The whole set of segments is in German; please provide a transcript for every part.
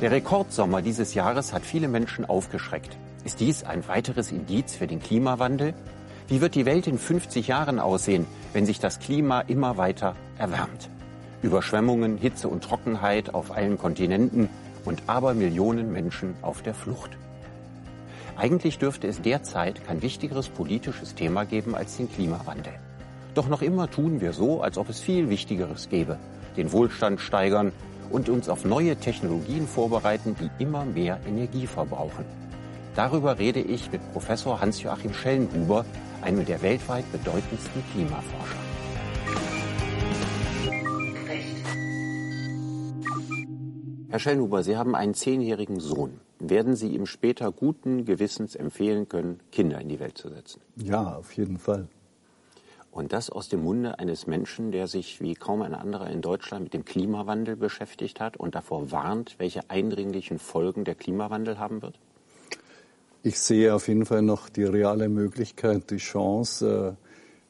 Der Rekordsommer dieses Jahres hat viele Menschen aufgeschreckt. Ist dies ein weiteres Indiz für den Klimawandel? Wie wird die Welt in 50 Jahren aussehen, wenn sich das Klima immer weiter erwärmt? Überschwemmungen, Hitze und Trockenheit auf allen Kontinenten und Abermillionen Menschen auf der Flucht. Eigentlich dürfte es derzeit kein wichtigeres politisches Thema geben als den Klimawandel. Doch noch immer tun wir so, als ob es viel Wichtigeres gäbe. Den Wohlstand steigern und uns auf neue Technologien vorbereiten, die immer mehr Energie verbrauchen. Darüber rede ich mit Professor Hans-Joachim Schellenhuber, einem der weltweit bedeutendsten Klimaforscher. Herr Schellenhuber, Sie haben einen zehnjährigen Sohn. Werden Sie ihm später guten Gewissens empfehlen können, Kinder in die Welt zu setzen? Ja, auf jeden Fall. Und das aus dem Munde eines Menschen, der sich wie kaum ein anderer in Deutschland mit dem Klimawandel beschäftigt hat und davor warnt, welche eindringlichen Folgen der Klimawandel haben wird? Ich sehe auf jeden Fall noch die reale Möglichkeit, die Chance,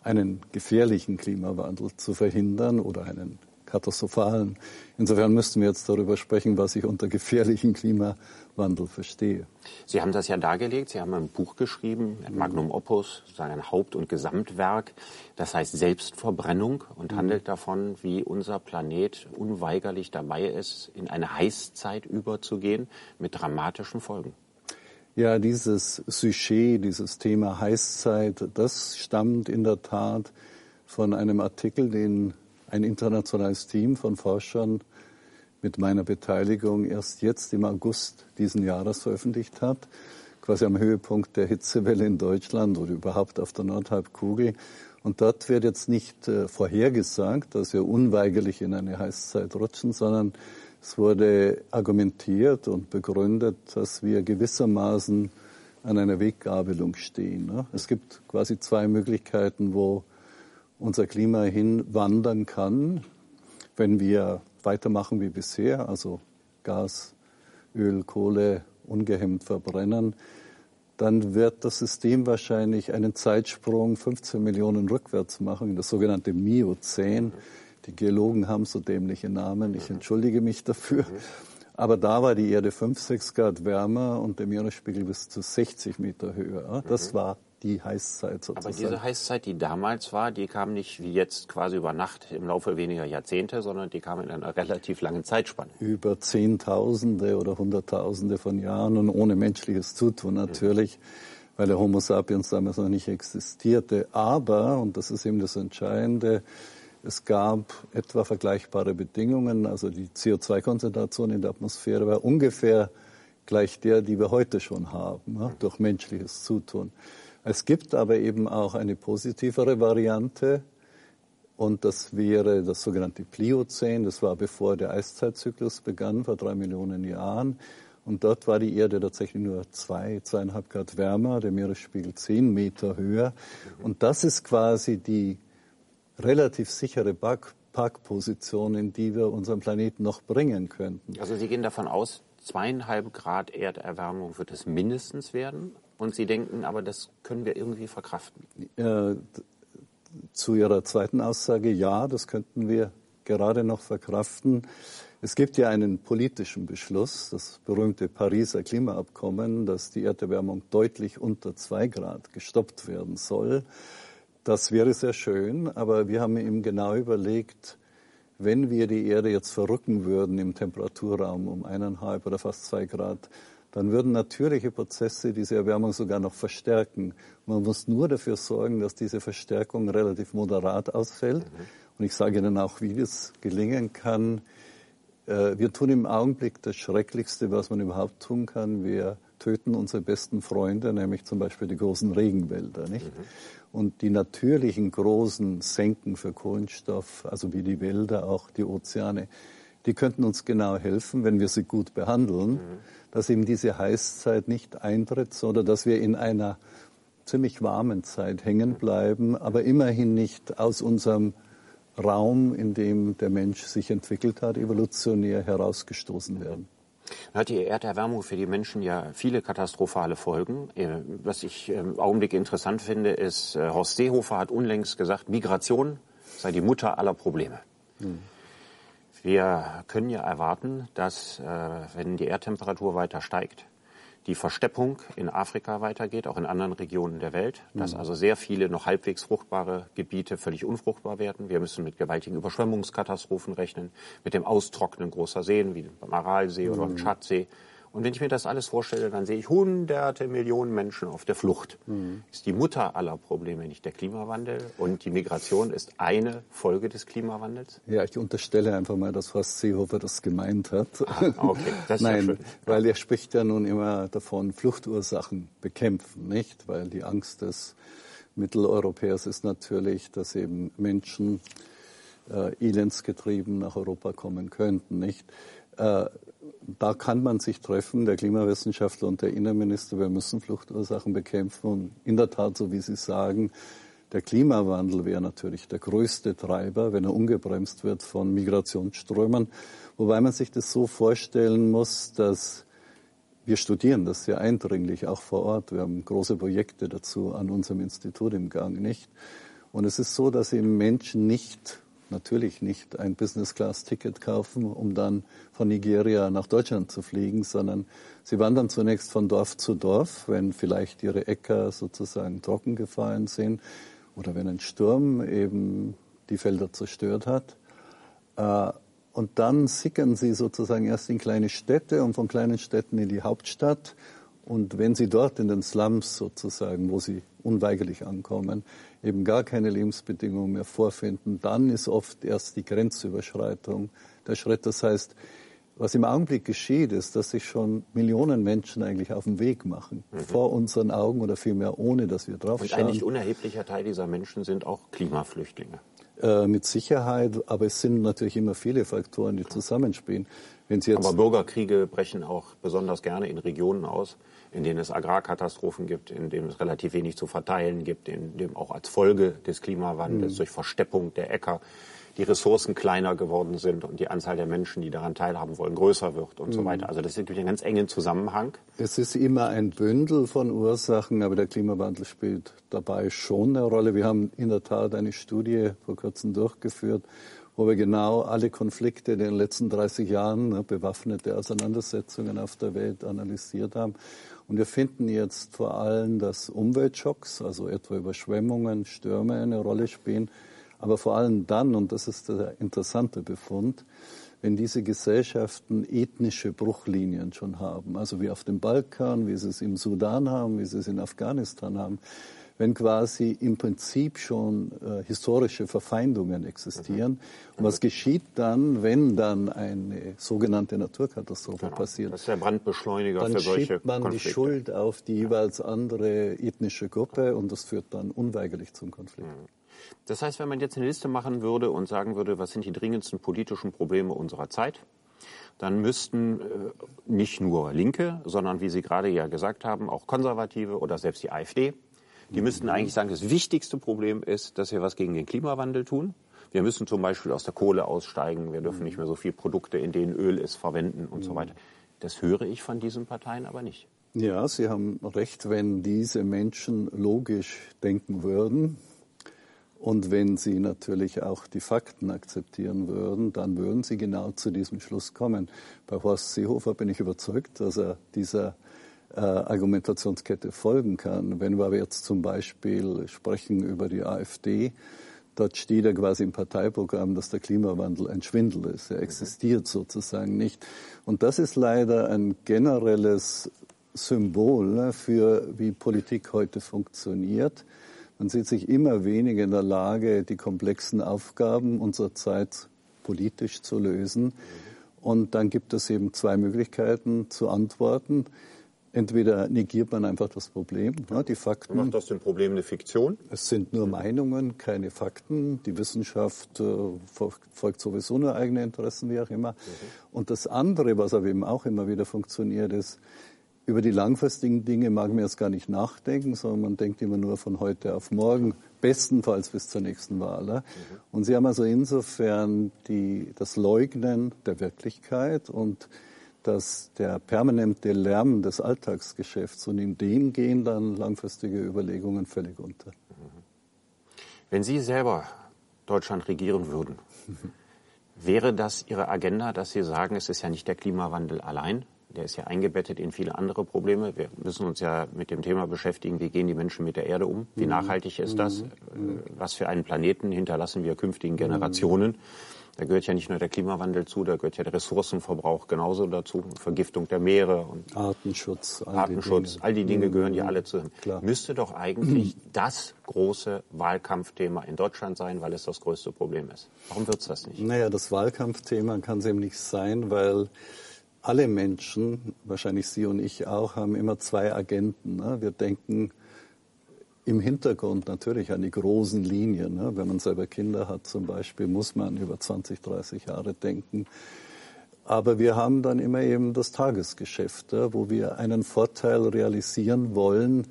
äh, einen gefährlichen Klimawandel zu verhindern oder einen katastrophalen. Insofern müssten wir jetzt darüber sprechen, was ich unter gefährlichen Klimawandel verstehe. Sie haben das ja dargelegt. Sie haben ein Buch geschrieben, ein Magnum Opus, sozusagen ein Haupt- und Gesamtwerk. Das heißt Selbstverbrennung und mhm. handelt davon, wie unser Planet unweigerlich dabei ist, in eine Heißzeit überzugehen mit dramatischen Folgen. Ja, dieses Sujet, dieses Thema Heißzeit, das stammt in der Tat von einem Artikel, den ein internationales Team von Forschern mit meiner Beteiligung erst jetzt im August diesen Jahres veröffentlicht hat, quasi am Höhepunkt der Hitzewelle in Deutschland oder überhaupt auf der Nordhalbkugel. Und dort wird jetzt nicht äh, vorhergesagt, dass wir unweigerlich in eine Heißzeit rutschen, sondern es wurde argumentiert und begründet, dass wir gewissermaßen an einer Weggabelung stehen. Ne? Es gibt quasi zwei Möglichkeiten, wo unser Klima hinwandern kann, wenn wir weitermachen wie bisher, also Gas, Öl, Kohle ungehemmt verbrennen, dann wird das System wahrscheinlich einen Zeitsprung 15 Millionen rückwärts machen, das sogenannte Miozän. Die Geologen haben so dämliche Namen, ich entschuldige mich dafür. Aber da war die Erde 5, 6 Grad wärmer und der Meeresspiegel bis zu 60 Meter höher. Das mhm. war die Heißzeit sozusagen. Aber diese Heißzeit, die damals war, die kam nicht wie jetzt quasi über Nacht im Laufe weniger Jahrzehnte, sondern die kam in einer relativ langen Zeitspanne. Über Zehntausende oder Hunderttausende von Jahren und ohne menschliches Zutun natürlich. Mhm weil der Homo sapiens damals noch nicht existierte. Aber, und das ist eben das Entscheidende, es gab etwa vergleichbare Bedingungen, also die CO2-Konzentration in der Atmosphäre war ungefähr gleich der, die wir heute schon haben, ne, durch menschliches Zutun. Es gibt aber eben auch eine positivere Variante, und das wäre das sogenannte Pliozän. Das war bevor der Eiszeitzyklus begann, vor drei Millionen Jahren. Und dort war die Erde tatsächlich nur zwei, zweieinhalb Grad wärmer, der Meeresspiegel zehn Meter höher. Und das ist quasi die relativ sichere Parkposition, in die wir unseren Planeten noch bringen könnten. Also Sie gehen davon aus, zweieinhalb Grad Erderwärmung wird es mindestens werden? Und Sie denken, aber das können wir irgendwie verkraften? Äh, zu Ihrer zweiten Aussage, ja, das könnten wir gerade noch verkraften. Es gibt ja einen politischen Beschluss, das berühmte Pariser Klimaabkommen, dass die Erderwärmung deutlich unter zwei Grad gestoppt werden soll. Das wäre sehr schön, aber wir haben eben genau überlegt, wenn wir die Erde jetzt verrücken würden im Temperaturraum um eineinhalb oder fast zwei Grad, dann würden natürliche Prozesse diese Erwärmung sogar noch verstärken. Man muss nur dafür sorgen, dass diese Verstärkung relativ moderat ausfällt. Mhm. Und ich sage Ihnen auch, wie das gelingen kann. Äh, wir tun im Augenblick das Schrecklichste, was man überhaupt tun kann. Wir töten unsere besten Freunde, nämlich zum Beispiel die großen Regenwälder. Nicht? Mhm. Und die natürlichen großen Senken für Kohlenstoff, also wie die Wälder, auch die Ozeane, die könnten uns genau helfen, wenn wir sie gut behandeln, mhm. Dass eben diese Heißzeit nicht eintritt, sondern dass wir in einer ziemlich warmen Zeit hängen bleiben, aber immerhin nicht aus unserem Raum, in dem der Mensch sich entwickelt hat, evolutionär herausgestoßen werden. Hat die Erderwärmung für die Menschen ja viele katastrophale Folgen. Äh, was ich im Augenblick interessant finde, ist, äh, Horst Seehofer hat unlängst gesagt, Migration sei die Mutter aller Probleme. Hm. Wir können ja erwarten, dass, äh, wenn die Erdtemperatur weiter steigt, die Versteppung in Afrika weitergeht, auch in anderen Regionen der Welt, dass mhm. also sehr viele noch halbwegs fruchtbare Gebiete völlig unfruchtbar werden. Wir müssen mit gewaltigen Überschwemmungskatastrophen rechnen, mit dem Austrocknen großer Seen wie beim Aralsee oder beim mhm. Tschadsee. Und wenn ich mir das alles vorstelle, dann sehe ich hunderte Millionen Menschen auf der Flucht. Mhm. Ist die Mutter aller Probleme nicht der Klimawandel? Und die Migration ist eine Folge des Klimawandels? Ja, ich unterstelle einfach mal, dass Horst Seehofer das gemeint hat. Ah, okay, das ist Nein, ja weil er spricht ja nun immer davon, Fluchtursachen bekämpfen, nicht? Weil die Angst des Mitteleuropäers ist natürlich, dass eben Menschen äh, elendsgetrieben nach Europa kommen könnten, nicht? Äh, da kann man sich treffen, der Klimawissenschaftler und der Innenminister. Wir müssen Fluchtursachen bekämpfen. Und in der Tat, so wie Sie sagen, der Klimawandel wäre natürlich der größte Treiber, wenn er ungebremst wird von Migrationsströmen. Wobei man sich das so vorstellen muss, dass wir studieren das sehr eindringlich, auch vor Ort. Wir haben große Projekte dazu an unserem Institut im Gang, nicht? Und es ist so, dass eben Menschen nicht natürlich nicht ein Business-Class-Ticket kaufen, um dann von Nigeria nach Deutschland zu fliegen, sondern sie wandern zunächst von Dorf zu Dorf, wenn vielleicht ihre Äcker sozusagen trocken gefallen sind oder wenn ein Sturm eben die Felder zerstört hat. Äh, und dann sickern sie sozusagen erst in kleine Städte und von kleinen Städten in die Hauptstadt. Und wenn sie dort in den Slums sozusagen, wo sie unweigerlich ankommen, eben gar keine Lebensbedingungen mehr vorfinden, dann ist oft erst die Grenzüberschreitung der Schritt. Das heißt, was im Augenblick geschieht, ist, dass sich schon Millionen Menschen eigentlich auf den Weg machen, mhm. vor unseren Augen oder vielmehr ohne, dass wir drauf schauen. Und ein nicht unerheblicher Teil dieser Menschen sind auch Klimaflüchtlinge. Äh, mit Sicherheit, aber es sind natürlich immer viele Faktoren, die zusammenspielen. Wenn Sie jetzt aber Bürgerkriege brechen auch besonders gerne in Regionen aus, in denen es Agrarkatastrophen gibt, in denen es relativ wenig zu verteilen gibt, in dem auch als Folge des Klimawandels mhm. durch Versteppung der Äcker die Ressourcen kleiner geworden sind und die Anzahl der Menschen, die daran teilhaben wollen, größer wird und mhm. so weiter. Also das ist einen ganz engen Zusammenhang. Es ist immer ein Bündel von Ursachen, aber der Klimawandel spielt dabei schon eine Rolle. Wir haben in der Tat eine Studie vor kurzem durchgeführt, wo wir genau alle Konflikte in den letzten 30 Jahren, ne, bewaffnete Auseinandersetzungen auf der Welt analysiert haben. Und wir finden jetzt vor allem, dass Umweltschocks, also etwa Überschwemmungen, Stürme eine Rolle spielen. Aber vor allem dann, und das ist der interessante Befund, wenn diese Gesellschaften ethnische Bruchlinien schon haben, also wie auf dem Balkan, wie sie es im Sudan haben, wie sie es in Afghanistan haben, wenn quasi im Prinzip schon äh, historische Verfeindungen existieren. Mhm. Und was geschieht dann, wenn dann eine sogenannte Naturkatastrophe genau. passiert? Das ist der Brandbeschleuniger dann für solche schiebt man Konflikte. die Schuld auf die jeweils andere ethnische Gruppe und das führt dann unweigerlich zum Konflikt. Mhm. Das heißt, wenn man jetzt eine Liste machen würde und sagen würde, was sind die dringendsten politischen Probleme unserer Zeit, dann müssten äh, nicht nur Linke, sondern wie Sie gerade ja gesagt haben, auch Konservative oder selbst die AfD die müssten eigentlich sagen, das wichtigste Problem ist, dass wir was gegen den Klimawandel tun. Wir müssen zum Beispiel aus der Kohle aussteigen. Wir dürfen nicht mehr so viele Produkte, in denen Öl ist, verwenden und so weiter. Das höre ich von diesen Parteien aber nicht. Ja, Sie haben recht, wenn diese Menschen logisch denken würden und wenn sie natürlich auch die Fakten akzeptieren würden, dann würden sie genau zu diesem Schluss kommen. Bei Horst Seehofer bin ich überzeugt, dass er dieser äh, Argumentationskette folgen kann. Wenn wir jetzt zum Beispiel sprechen über die AfD, dort steht ja quasi im Parteiprogramm, dass der Klimawandel ein Schwindel ist. Er existiert sozusagen nicht. Und das ist leider ein generelles Symbol ne, für wie Politik heute funktioniert. Man sieht sich immer weniger in der Lage, die komplexen Aufgaben unserer Zeit politisch zu lösen. Und dann gibt es eben zwei Möglichkeiten zu antworten. Entweder negiert man einfach das Problem, ne, die Fakten. Macht das dem Problem eine Fiktion? Es sind nur Meinungen, keine Fakten. Die Wissenschaft äh, folgt sowieso nur eigene Interessen, wie auch immer. Mhm. Und das andere, was aber eben auch immer wieder funktioniert, ist, über die langfristigen Dinge mag man jetzt gar nicht nachdenken, sondern man denkt immer nur von heute auf morgen, bestenfalls bis zur nächsten Wahl. Mhm. Und Sie haben also insofern die, das Leugnen der Wirklichkeit und dass der permanente Lärm des Alltagsgeschäfts und in dem gehen dann langfristige Überlegungen völlig unter. Wenn Sie selber Deutschland regieren würden, wäre das Ihre Agenda, dass Sie sagen, es ist ja nicht der Klimawandel allein, der ist ja eingebettet in viele andere Probleme. Wir müssen uns ja mit dem Thema beschäftigen, wie gehen die Menschen mit der Erde um, wie mhm. nachhaltig ist das, mhm. was für einen Planeten hinterlassen wir künftigen Generationen. Da gehört ja nicht nur der Klimawandel zu, da gehört ja der Ressourcenverbrauch genauso dazu, Vergiftung der Meere und Artenschutz. All Artenschutz, die all die Dinge gehören ja alle zusammen. Klar. Müsste doch eigentlich das große Wahlkampfthema in Deutschland sein, weil es das größte Problem ist. Warum wird es das nicht? Naja, das Wahlkampfthema kann es eben nicht sein, weil alle Menschen, wahrscheinlich Sie und ich auch, haben immer zwei Agenten. Ne? Wir denken im Hintergrund natürlich an die großen Linien. Ne? Wenn man selber Kinder hat zum Beispiel, muss man über 20, 30 Jahre denken. Aber wir haben dann immer eben das Tagesgeschäft, wo wir einen Vorteil realisieren wollen,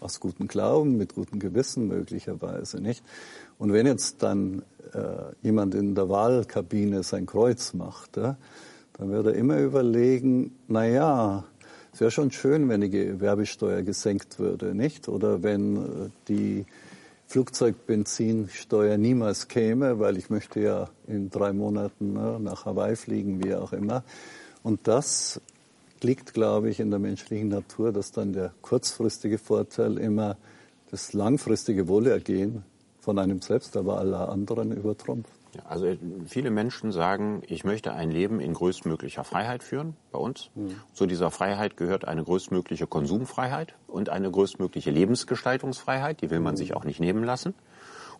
aus gutem Glauben, mit gutem Gewissen möglicherweise, nicht? Und wenn jetzt dann äh, jemand in der Wahlkabine sein Kreuz macht, ja, dann wird er immer überlegen, na ja, es wäre schon schön, wenn die Gewerbesteuer gesenkt würde, nicht? Oder wenn äh, die Flugzeugbenzinsteuer niemals käme, weil ich möchte ja in drei Monaten ne, nach Hawaii fliegen, wie auch immer. Und das liegt, glaube ich, in der menschlichen Natur, dass dann der kurzfristige Vorteil immer das langfristige Wohlergehen von einem selbst, aber aller anderen übertrumpft. Also äh, viele Menschen sagen, ich möchte ein Leben in größtmöglicher Freiheit führen bei uns. Mhm. Zu dieser Freiheit gehört eine größtmögliche Konsumfreiheit und eine größtmögliche Lebensgestaltungsfreiheit. Die will man mhm. sich auch nicht nehmen lassen.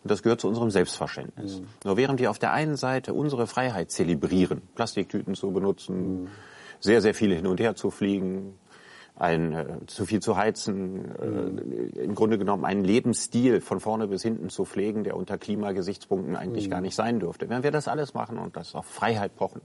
Und das gehört zu unserem Selbstverständnis. Mhm. Nur während wir auf der einen Seite unsere Freiheit zelebrieren, Plastiktüten zu benutzen, mhm. sehr, sehr viele hin und her zu fliegen, ein äh, zu viel zu heizen, äh, im Grunde genommen einen Lebensstil von vorne bis hinten zu pflegen, der unter Klimagesichtspunkten eigentlich mhm. gar nicht sein dürfte. Wenn wir das alles machen und das auf Freiheit pochen,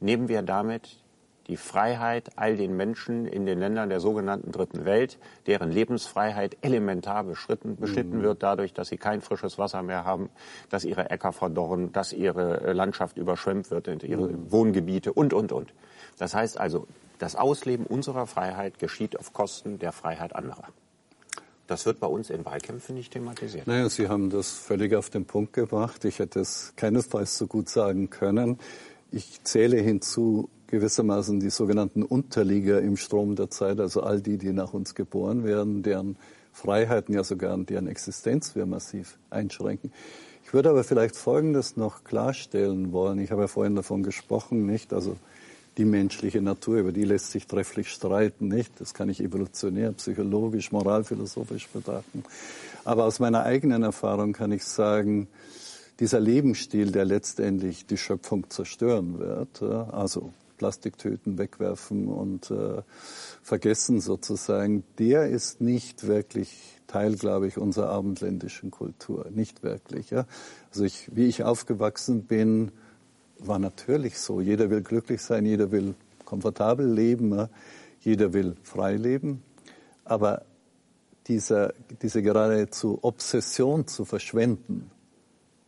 nehmen wir damit die Freiheit all den Menschen in den Ländern der sogenannten Dritten Welt, deren Lebensfreiheit elementar beschritten, beschnitten mhm. wird dadurch, dass sie kein frisches Wasser mehr haben, dass ihre Äcker verdorren, dass ihre äh, Landschaft überschwemmt wird, ihre mhm. Wohngebiete und, und, und. Das heißt also, das Ausleben unserer Freiheit geschieht auf Kosten der Freiheit anderer. Das wird bei uns in Wahlkämpfen nicht thematisiert. Naja, Sie haben das völlig auf den Punkt gebracht. Ich hätte es keinesfalls so gut sagen können. Ich zähle hinzu gewissermaßen die sogenannten Unterlieger im Strom der Zeit, also all die, die nach uns geboren werden, deren Freiheiten, ja sogar deren Existenz wir massiv einschränken. Ich würde aber vielleicht Folgendes noch klarstellen wollen. Ich habe ja vorhin davon gesprochen, nicht? Also die menschliche Natur, über die lässt sich trefflich streiten, nicht? Das kann ich evolutionär, psychologisch, moralphilosophisch betrachten. Aber aus meiner eigenen Erfahrung kann ich sagen, dieser Lebensstil, der letztendlich die Schöpfung zerstören wird, also Plastiktüten wegwerfen und äh, vergessen sozusagen, der ist nicht wirklich Teil, glaube ich, unserer abendländischen Kultur. Nicht wirklich. Ja? Also ich, wie ich aufgewachsen bin, war natürlich so. Jeder will glücklich sein, jeder will komfortabel leben, jeder will frei leben. Aber dieser, diese geradezu Obsession zu verschwenden,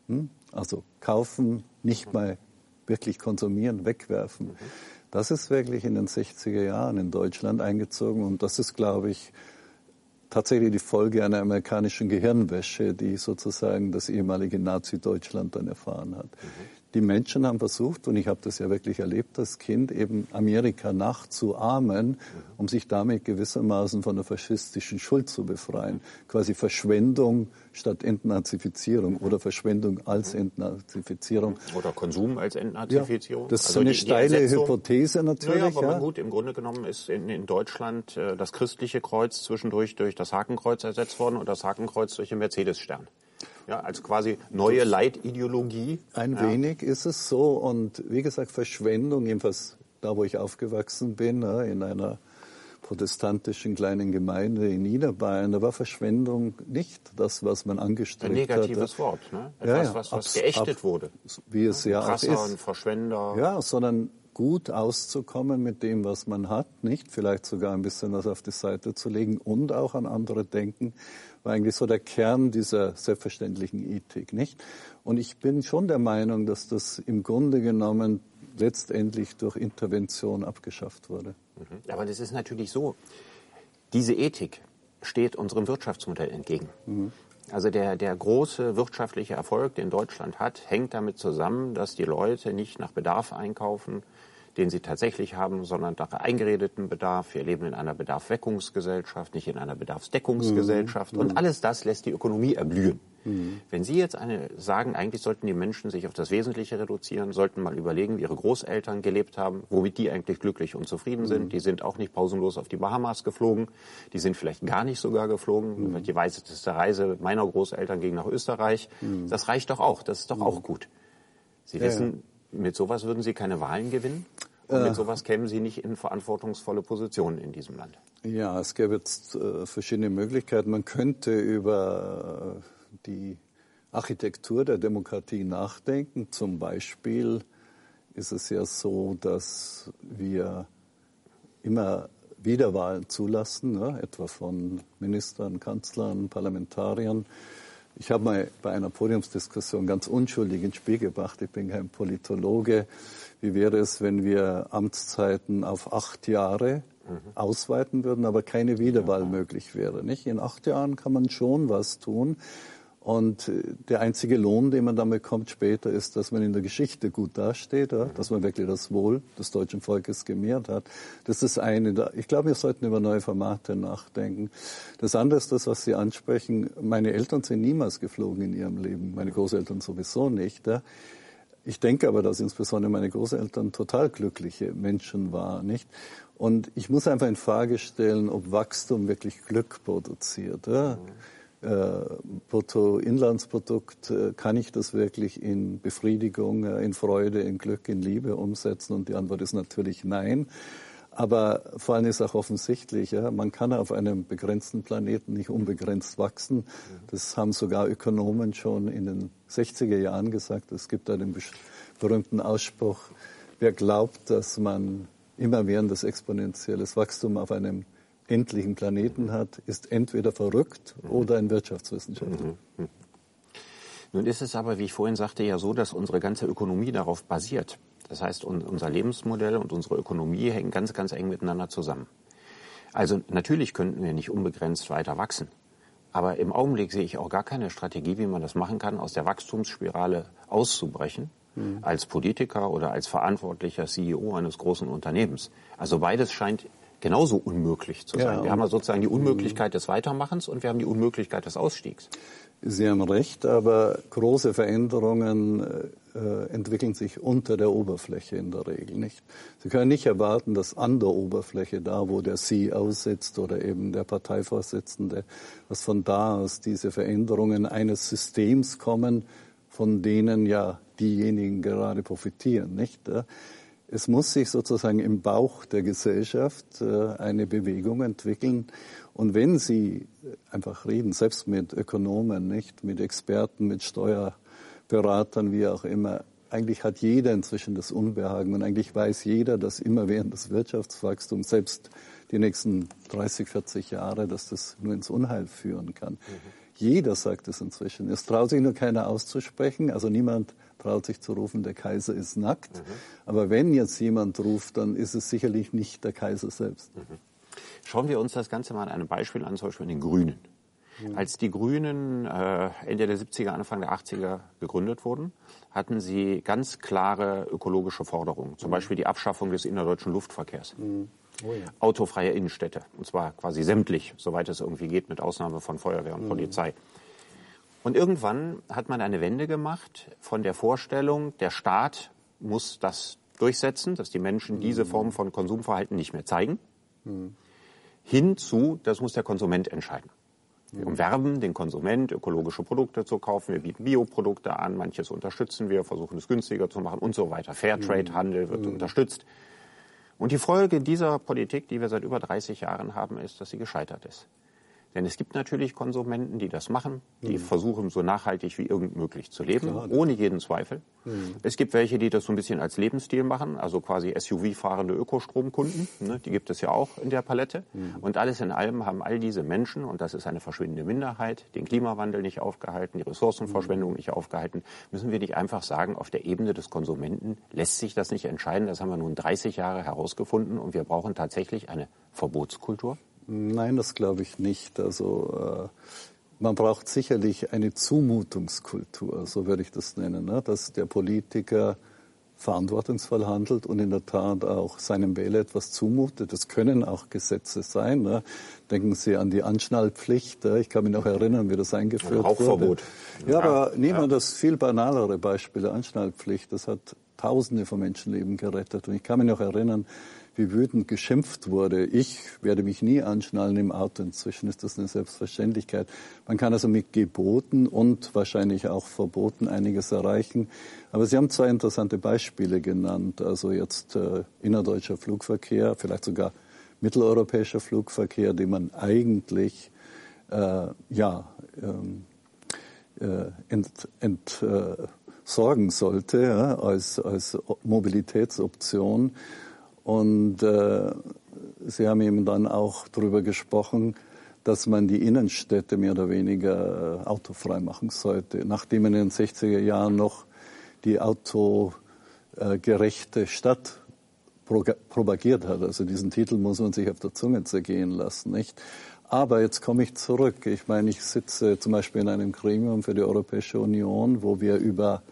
hm? also kaufen, nicht mal wirklich konsumieren, wegwerfen, das ist wirklich in den 60er Jahren in Deutschland eingezogen und das ist, glaube ich, tatsächlich die Folge einer amerikanischen Gehirnwäsche, die sozusagen das ehemalige Nazi-Deutschland dann erfahren hat. Mhm die Menschen haben versucht, und ich habe das ja wirklich erlebt als Kind, eben Amerika nachzuahmen, um sich damit gewissermaßen von der faschistischen Schuld zu befreien. Quasi Verschwendung statt Entnazifizierung oder Verschwendung als Entnazifizierung. Oder Konsum als Entnazifizierung. Ja, das ist also eine die, steile die Hypothese natürlich. Naja, aber ja. gut, im Grunde genommen ist in, in Deutschland äh, das christliche Kreuz zwischendurch durch das Hakenkreuz ersetzt worden und das Hakenkreuz durch den Mercedes-Stern ja, als quasi neue Leitideologie. Ein ja. wenig ist es so und wie gesagt Verschwendung, jedenfalls da, wo ich aufgewachsen bin, in einer protestantischen kleinen Gemeinde in Niederbayern, da war Verschwendung nicht das, was man angestrebt hat. Ein negatives hatte. Wort, ne? Etwas, ja, ja, was, was geächtet ab, wurde. Wie es ja, ja auch ist. und Verschwender. Ja, sondern gut auszukommen mit dem, was man hat, nicht? Vielleicht sogar ein bisschen was auf die Seite zu legen und auch an andere denken war eigentlich so der Kern dieser selbstverständlichen Ethik, nicht? Und ich bin schon der Meinung, dass das im Grunde genommen letztendlich durch Intervention abgeschafft wurde. Mhm. Aber das ist natürlich so. Diese Ethik steht unserem Wirtschaftsmodell entgegen. Mhm. Also der, der große wirtschaftliche Erfolg, den Deutschland hat, hängt damit zusammen, dass die Leute nicht nach Bedarf einkaufen, den sie tatsächlich haben, sondern nach eingeredeten Bedarf. Wir leben in einer Bedarfweckungsgesellschaft, nicht in einer Bedarfsdeckungsgesellschaft. Mhm. Und alles das lässt die Ökonomie erblühen. Mhm. Wenn Sie jetzt eine sagen, eigentlich sollten die Menschen sich auf das Wesentliche reduzieren, sollten mal überlegen, wie ihre Großeltern gelebt haben, womit die eigentlich glücklich und zufrieden sind. Mhm. Die sind auch nicht pausenlos auf die Bahamas geflogen. Die sind vielleicht gar nicht sogar geflogen. Mhm. Die weiteste Reise meiner Großeltern ging nach Österreich. Mhm. Das reicht doch auch. Das ist doch auch gut. Sie ja, wissen, mit sowas würden Sie keine Wahlen gewinnen? Und mit äh. sowas kämen Sie nicht in verantwortungsvolle Positionen in diesem Land. Ja, es gäbe jetzt äh, verschiedene Möglichkeiten. Man könnte über äh, die Architektur der Demokratie nachdenken. Zum Beispiel ist es ja so, dass wir immer Wiederwahlen zulassen, ne, etwa von Ministern, Kanzlern, Parlamentariern. Ich habe mal bei einer Podiumsdiskussion ganz unschuldig ins Spiel gebracht, ich bin kein Politologe, wie wäre es, wenn wir Amtszeiten auf acht Jahre mhm. ausweiten würden, aber keine Wiederwahl möglich wäre. Nicht? In acht Jahren kann man schon was tun. Und äh, der einzige Lohn, den man dann bekommt später, ist, dass man in der Geschichte gut dasteht, ja, dass man wirklich das Wohl des deutschen Volkes gemehrt hat. Das ist eine. Ich glaube, wir sollten über neue Formate nachdenken. Das andere ist das, was Sie ansprechen. Meine Eltern sind niemals geflogen in ihrem Leben. Meine Großeltern sowieso nicht. Ja. Ich denke aber, dass insbesondere meine Großeltern total glückliche Menschen waren, nicht? Und ich muss einfach in Frage stellen, ob Wachstum wirklich Glück produziert. Ja? Mhm äh, Bruttoinlandsprodukt, äh, kann ich das wirklich in Befriedigung, äh, in Freude, in Glück, in Liebe umsetzen? Und die Antwort ist natürlich nein. Aber vor allem ist auch offensichtlich, ja, man kann auf einem begrenzten Planeten nicht unbegrenzt wachsen. Das haben sogar Ökonomen schon in den 60er Jahren gesagt. Es gibt da den berühmten Ausspruch, wer glaubt, dass man immer währendes exponentielles Wachstum auf einem endlichen Planeten hat, ist entweder verrückt oder ein Wirtschaftswissenschaftler. Mhm. Nun ist es aber, wie ich vorhin sagte, ja so, dass unsere ganze Ökonomie darauf basiert. Das heißt, unser Lebensmodell und unsere Ökonomie hängen ganz, ganz eng miteinander zusammen. Also natürlich könnten wir nicht unbegrenzt weiter wachsen. Aber im Augenblick sehe ich auch gar keine Strategie, wie man das machen kann, aus der Wachstumsspirale auszubrechen, mhm. als Politiker oder als verantwortlicher CEO eines großen Unternehmens. Also beides scheint genauso unmöglich zu sein. Ja, wir haben ja sozusagen die Unmöglichkeit des Weitermachens und wir haben die Unmöglichkeit des Ausstiegs. Sie haben recht, aber große Veränderungen äh, entwickeln sich unter der Oberfläche in der Regel nicht. Sie können nicht erwarten, dass an der Oberfläche, da wo der CEO sitzt oder eben der Parteivorsitzende, dass von da aus diese Veränderungen eines Systems kommen, von denen ja diejenigen gerade profitieren, nicht? Es muss sich sozusagen im Bauch der Gesellschaft äh, eine Bewegung entwickeln. Und wenn Sie einfach reden, selbst mit Ökonomen, nicht mit Experten, mit Steuerberatern, wie auch immer, eigentlich hat jeder inzwischen das Unbehagen und eigentlich weiß jeder, dass immer während des Wirtschaftswachstums, selbst die nächsten 30, 40 Jahre, dass das nur ins Unheil führen kann. Mhm. Jeder sagt es inzwischen. Es traut sich nur keiner auszusprechen. Also niemand traut sich zu rufen, der Kaiser ist nackt. Mhm. Aber wenn jetzt jemand ruft, dann ist es sicherlich nicht der Kaiser selbst. Mhm. Schauen wir uns das Ganze mal an einem Beispiel an, zum Beispiel den Grünen. Mhm. Als die Grünen äh, Ende der 70er, Anfang der 80er gegründet wurden, hatten sie ganz klare ökologische Forderungen. Zum mhm. Beispiel die Abschaffung des innerdeutschen Luftverkehrs. Mhm. Oh ja. Autofreie Innenstädte. Und zwar quasi sämtlich, soweit es irgendwie geht, mit Ausnahme von Feuerwehr und mhm. Polizei. Und irgendwann hat man eine Wende gemacht von der Vorstellung, der Staat muss das durchsetzen, dass die Menschen mhm. diese Form von Konsumverhalten nicht mehr zeigen, mhm. hin zu, das muss der Konsument entscheiden. Wir mhm. umwerben den Konsument, ökologische Produkte zu kaufen. Wir bieten Bioprodukte an. Manches unterstützen wir, versuchen es günstiger zu machen und so weiter. Fairtrade-Handel wird mhm. unterstützt. Und die Folge dieser Politik, die wir seit über 30 Jahren haben, ist, dass sie gescheitert ist. Denn es gibt natürlich Konsumenten, die das machen, die mhm. versuchen, so nachhaltig wie irgend möglich zu leben, Klar, ohne jeden Zweifel. Mhm. Es gibt welche, die das so ein bisschen als Lebensstil machen, also quasi SUV-fahrende Ökostromkunden. Ne, die gibt es ja auch in der Palette. Mhm. Und alles in allem haben all diese Menschen, und das ist eine verschwindende Minderheit, den Klimawandel nicht aufgehalten, die Ressourcenverschwendung nicht aufgehalten. Müssen wir nicht einfach sagen, auf der Ebene des Konsumenten lässt sich das nicht entscheiden. Das haben wir nun 30 Jahre herausgefunden und wir brauchen tatsächlich eine Verbotskultur. Nein, das glaube ich nicht. Also äh, man braucht sicherlich eine Zumutungskultur, so würde ich das nennen, ne? dass der Politiker verantwortungsvoll handelt und in der Tat auch seinem Wähler etwas zumutet. Das können auch Gesetze sein. Ne? Denken Sie an die Anschnallpflicht. Ich kann mich noch erinnern, wie das eingeführt Rauchverbot. wurde. Ja, aber nehmen wir ja. das viel banalere Beispiel der Anschnallpflicht. Das hat Tausende von Menschenleben gerettet. Und ich kann mich noch erinnern, wie wütend geschimpft wurde. Ich werde mich nie anschnallen im Auto. Inzwischen ist das eine Selbstverständlichkeit. Man kann also mit Geboten und wahrscheinlich auch Verboten einiges erreichen. Aber Sie haben zwei interessante Beispiele genannt. Also jetzt äh, innerdeutscher Flugverkehr, vielleicht sogar mitteleuropäischer Flugverkehr, den man eigentlich äh, ja, ähm, äh, ent, ent, äh, sorgen sollte ja, als, als Mobilitätsoption. Und äh, Sie haben eben dann auch darüber gesprochen, dass man die Innenstädte mehr oder weniger äh, autofrei machen sollte. Nachdem man in den 60er Jahren noch die autogerechte Stadt propagiert hat. Also diesen Titel muss man sich auf der Zunge zergehen lassen, nicht? Aber jetzt komme ich zurück. Ich meine, ich sitze zum Beispiel in einem Gremium für die Europäische Union, wo wir über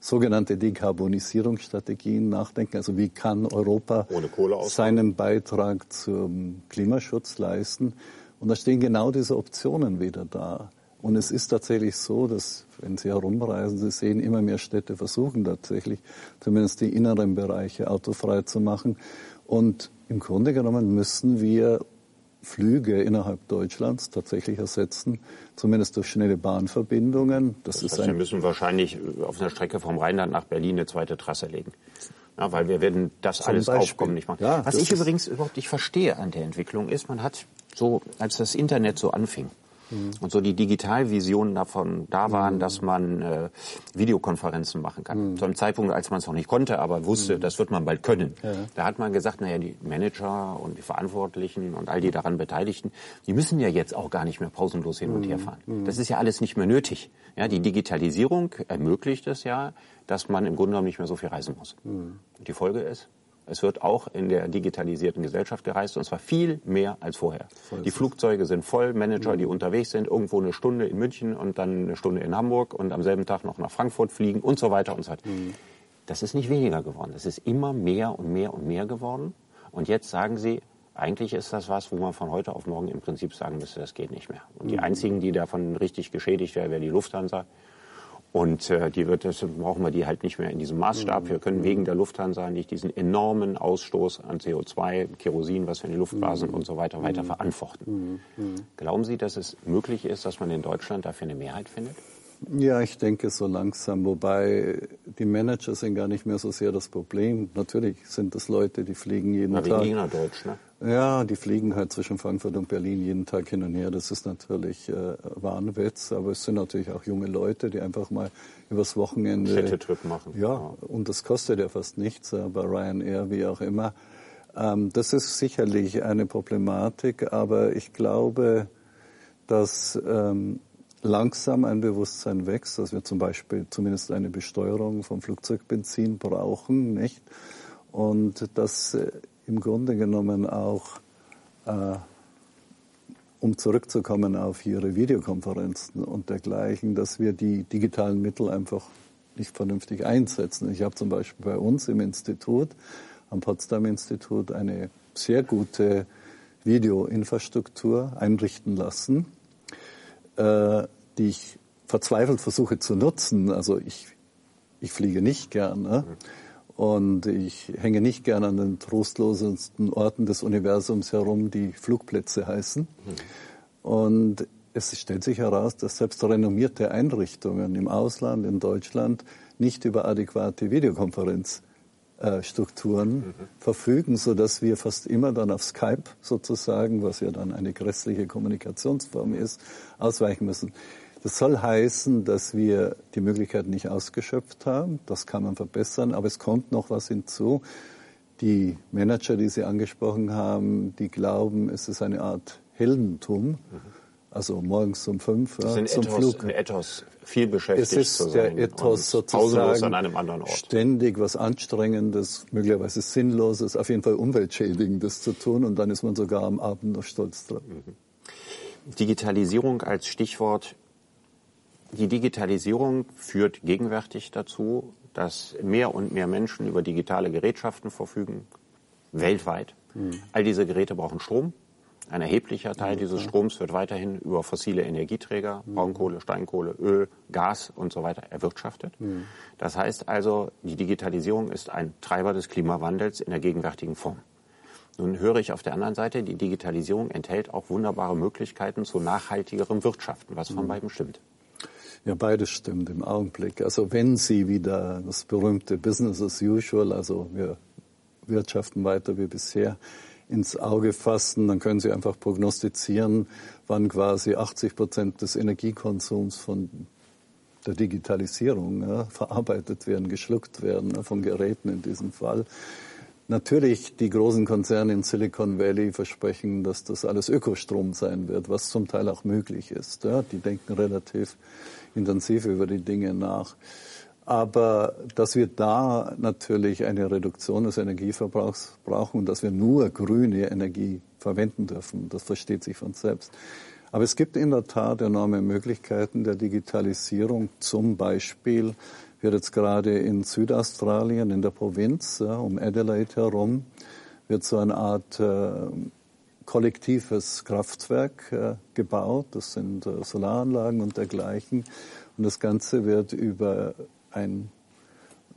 sogenannte Dekarbonisierungsstrategien nachdenken. Also wie kann Europa seinen Beitrag zum Klimaschutz leisten? Und da stehen genau diese Optionen wieder da. Und es ist tatsächlich so, dass, wenn Sie herumreisen, Sie sehen, immer mehr Städte versuchen tatsächlich, zumindest die inneren Bereiche autofrei zu machen. Und im Grunde genommen müssen wir Flüge innerhalb Deutschlands tatsächlich ersetzen, zumindest durch schnelle Bahnverbindungen. Das, das heißt, wir müssen wahrscheinlich auf einer Strecke vom Rheinland nach Berlin eine zweite Trasse legen. Ja, weil wir werden das alles Beispiel. Aufkommen nicht machen. Ja, Was ich übrigens überhaupt nicht verstehe an der Entwicklung ist, man hat so, als das Internet so anfing, Mhm. Und so die Digitalvisionen davon da waren, mhm. dass man äh, Videokonferenzen machen kann. Mhm. Zu einem Zeitpunkt, als man es noch nicht konnte, aber wusste, mhm. das wird man bald können. Ja. Da hat man gesagt, naja, die Manager und die Verantwortlichen und all die daran Beteiligten, die müssen ja jetzt auch gar nicht mehr pausenlos hin und her mhm. fahren. Mhm. Das ist ja alles nicht mehr nötig. Ja, die Digitalisierung ermöglicht es ja, dass man im Grunde genommen nicht mehr so viel reisen muss. Die Folge ist, es wird auch in der digitalisierten Gesellschaft gereist und zwar viel mehr als vorher. Voll die Flugzeuge sind voll, Manager, die mhm. unterwegs sind, irgendwo eine Stunde in München und dann eine Stunde in Hamburg und am selben Tag noch nach Frankfurt fliegen und so weiter und so weiter. Mhm. Das ist nicht weniger geworden. Das ist immer mehr und mehr und mehr geworden. Und jetzt sagen Sie, eigentlich ist das was, wo man von heute auf morgen im Prinzip sagen müsste, das geht nicht mehr. Und die mhm. einzigen, die davon richtig geschädigt wären, wäre die Lufthansa. Und äh, die wird, das brauchen wir die halt nicht mehr in diesem Maßstab. Mhm. Wir können wegen der Lufthansa nicht diesen enormen Ausstoß an CO2, Kerosin, was wir in die Luft blasen mhm. und so weiter weiter mhm. verantworten. Glauben Sie, dass es möglich ist, dass man in Deutschland dafür eine Mehrheit findet? Ja, ich denke so langsam, wobei die Manager sind gar nicht mehr so sehr das Problem. Natürlich sind das Leute, die fliegen jeden Na, Tag. Wiener Deutsch, ne? Ja, die fliegen halt zwischen Frankfurt und Berlin jeden Tag hin und her. Das ist natürlich äh, Wahnwitz, aber es sind natürlich auch junge Leute, die einfach mal übers Wochenende Städtetrip machen. Ja, ja, und das kostet ja fast nichts äh, bei Ryanair, wie auch immer. Ähm, das ist sicherlich eine Problematik, aber ich glaube, dass ähm, langsam ein Bewusstsein wächst, dass wir zum Beispiel zumindest eine Besteuerung vom Flugzeugbenzin brauchen, nicht? Und dass äh, im Grunde genommen auch, äh, um zurückzukommen auf Ihre Videokonferenzen und dergleichen, dass wir die digitalen Mittel einfach nicht vernünftig einsetzen. Ich habe zum Beispiel bei uns im Institut, am Potsdam Institut, eine sehr gute Videoinfrastruktur einrichten lassen äh, die ich verzweifelt versuche zu nutzen. Also ich, ich fliege nicht gerne und ich hänge nicht gerne an den trostlosesten Orten des Universums herum, die Flugplätze heißen. Und es stellt sich heraus, dass selbst renommierte Einrichtungen im Ausland, in Deutschland, nicht über adäquate Videokonferenz Strukturen mhm. verfügen, so dass wir fast immer dann auf Skype sozusagen, was ja dann eine grässliche Kommunikationsform ist, ausweichen müssen. Das soll heißen, dass wir die Möglichkeit nicht ausgeschöpft haben. Das kann man verbessern. Aber es kommt noch was hinzu. Die Manager, die Sie angesprochen haben, die glauben, es ist eine Art Heldentum. Mhm. Also morgens um fünf ja, zum Ethos, Flug. Ein Ethos, viel beschäftigt Es ist zu sein der Ethos sozusagen an einem anderen Ort. ständig was Anstrengendes, möglicherweise Sinnloses, auf jeden Fall Umweltschädigendes zu tun und dann ist man sogar am Abend noch stolz drauf. Mhm. Digitalisierung als Stichwort die Digitalisierung führt gegenwärtig dazu, dass mehr und mehr Menschen über digitale Gerätschaften verfügen, weltweit. Mhm. All diese Geräte brauchen Strom. Ein erheblicher Teil dieses Stroms wird weiterhin über fossile Energieträger, mhm. Braunkohle, Steinkohle, Öl, Gas und so weiter erwirtschaftet. Mhm. Das heißt also, die Digitalisierung ist ein Treiber des Klimawandels in der gegenwärtigen Form. Nun höre ich auf der anderen Seite, die Digitalisierung enthält auch wunderbare Möglichkeiten zu nachhaltigerem Wirtschaften. Was von mhm. beiden stimmt? Ja, beides stimmt im Augenblick. Also wenn Sie wieder das berühmte Business as usual, also wir wirtschaften weiter wie bisher, ins Auge fassen, dann können Sie einfach prognostizieren, wann quasi 80 Prozent des Energiekonsums von der Digitalisierung ja, verarbeitet werden, geschluckt werden, ja, von Geräten in diesem Fall. Natürlich, die großen Konzerne in Silicon Valley versprechen, dass das alles Ökostrom sein wird, was zum Teil auch möglich ist. Ja, die denken relativ intensiv über die Dinge nach. Aber dass wir da natürlich eine Reduktion des Energieverbrauchs brauchen und dass wir nur grüne Energie verwenden dürfen, das versteht sich von selbst. Aber es gibt in der Tat enorme Möglichkeiten der Digitalisierung. Zum Beispiel wird jetzt gerade in Südaustralien, in der Provinz, ja, um Adelaide herum, wird so eine Art äh, kollektives Kraftwerk äh, gebaut. Das sind äh, Solaranlagen und dergleichen. Und das Ganze wird über ein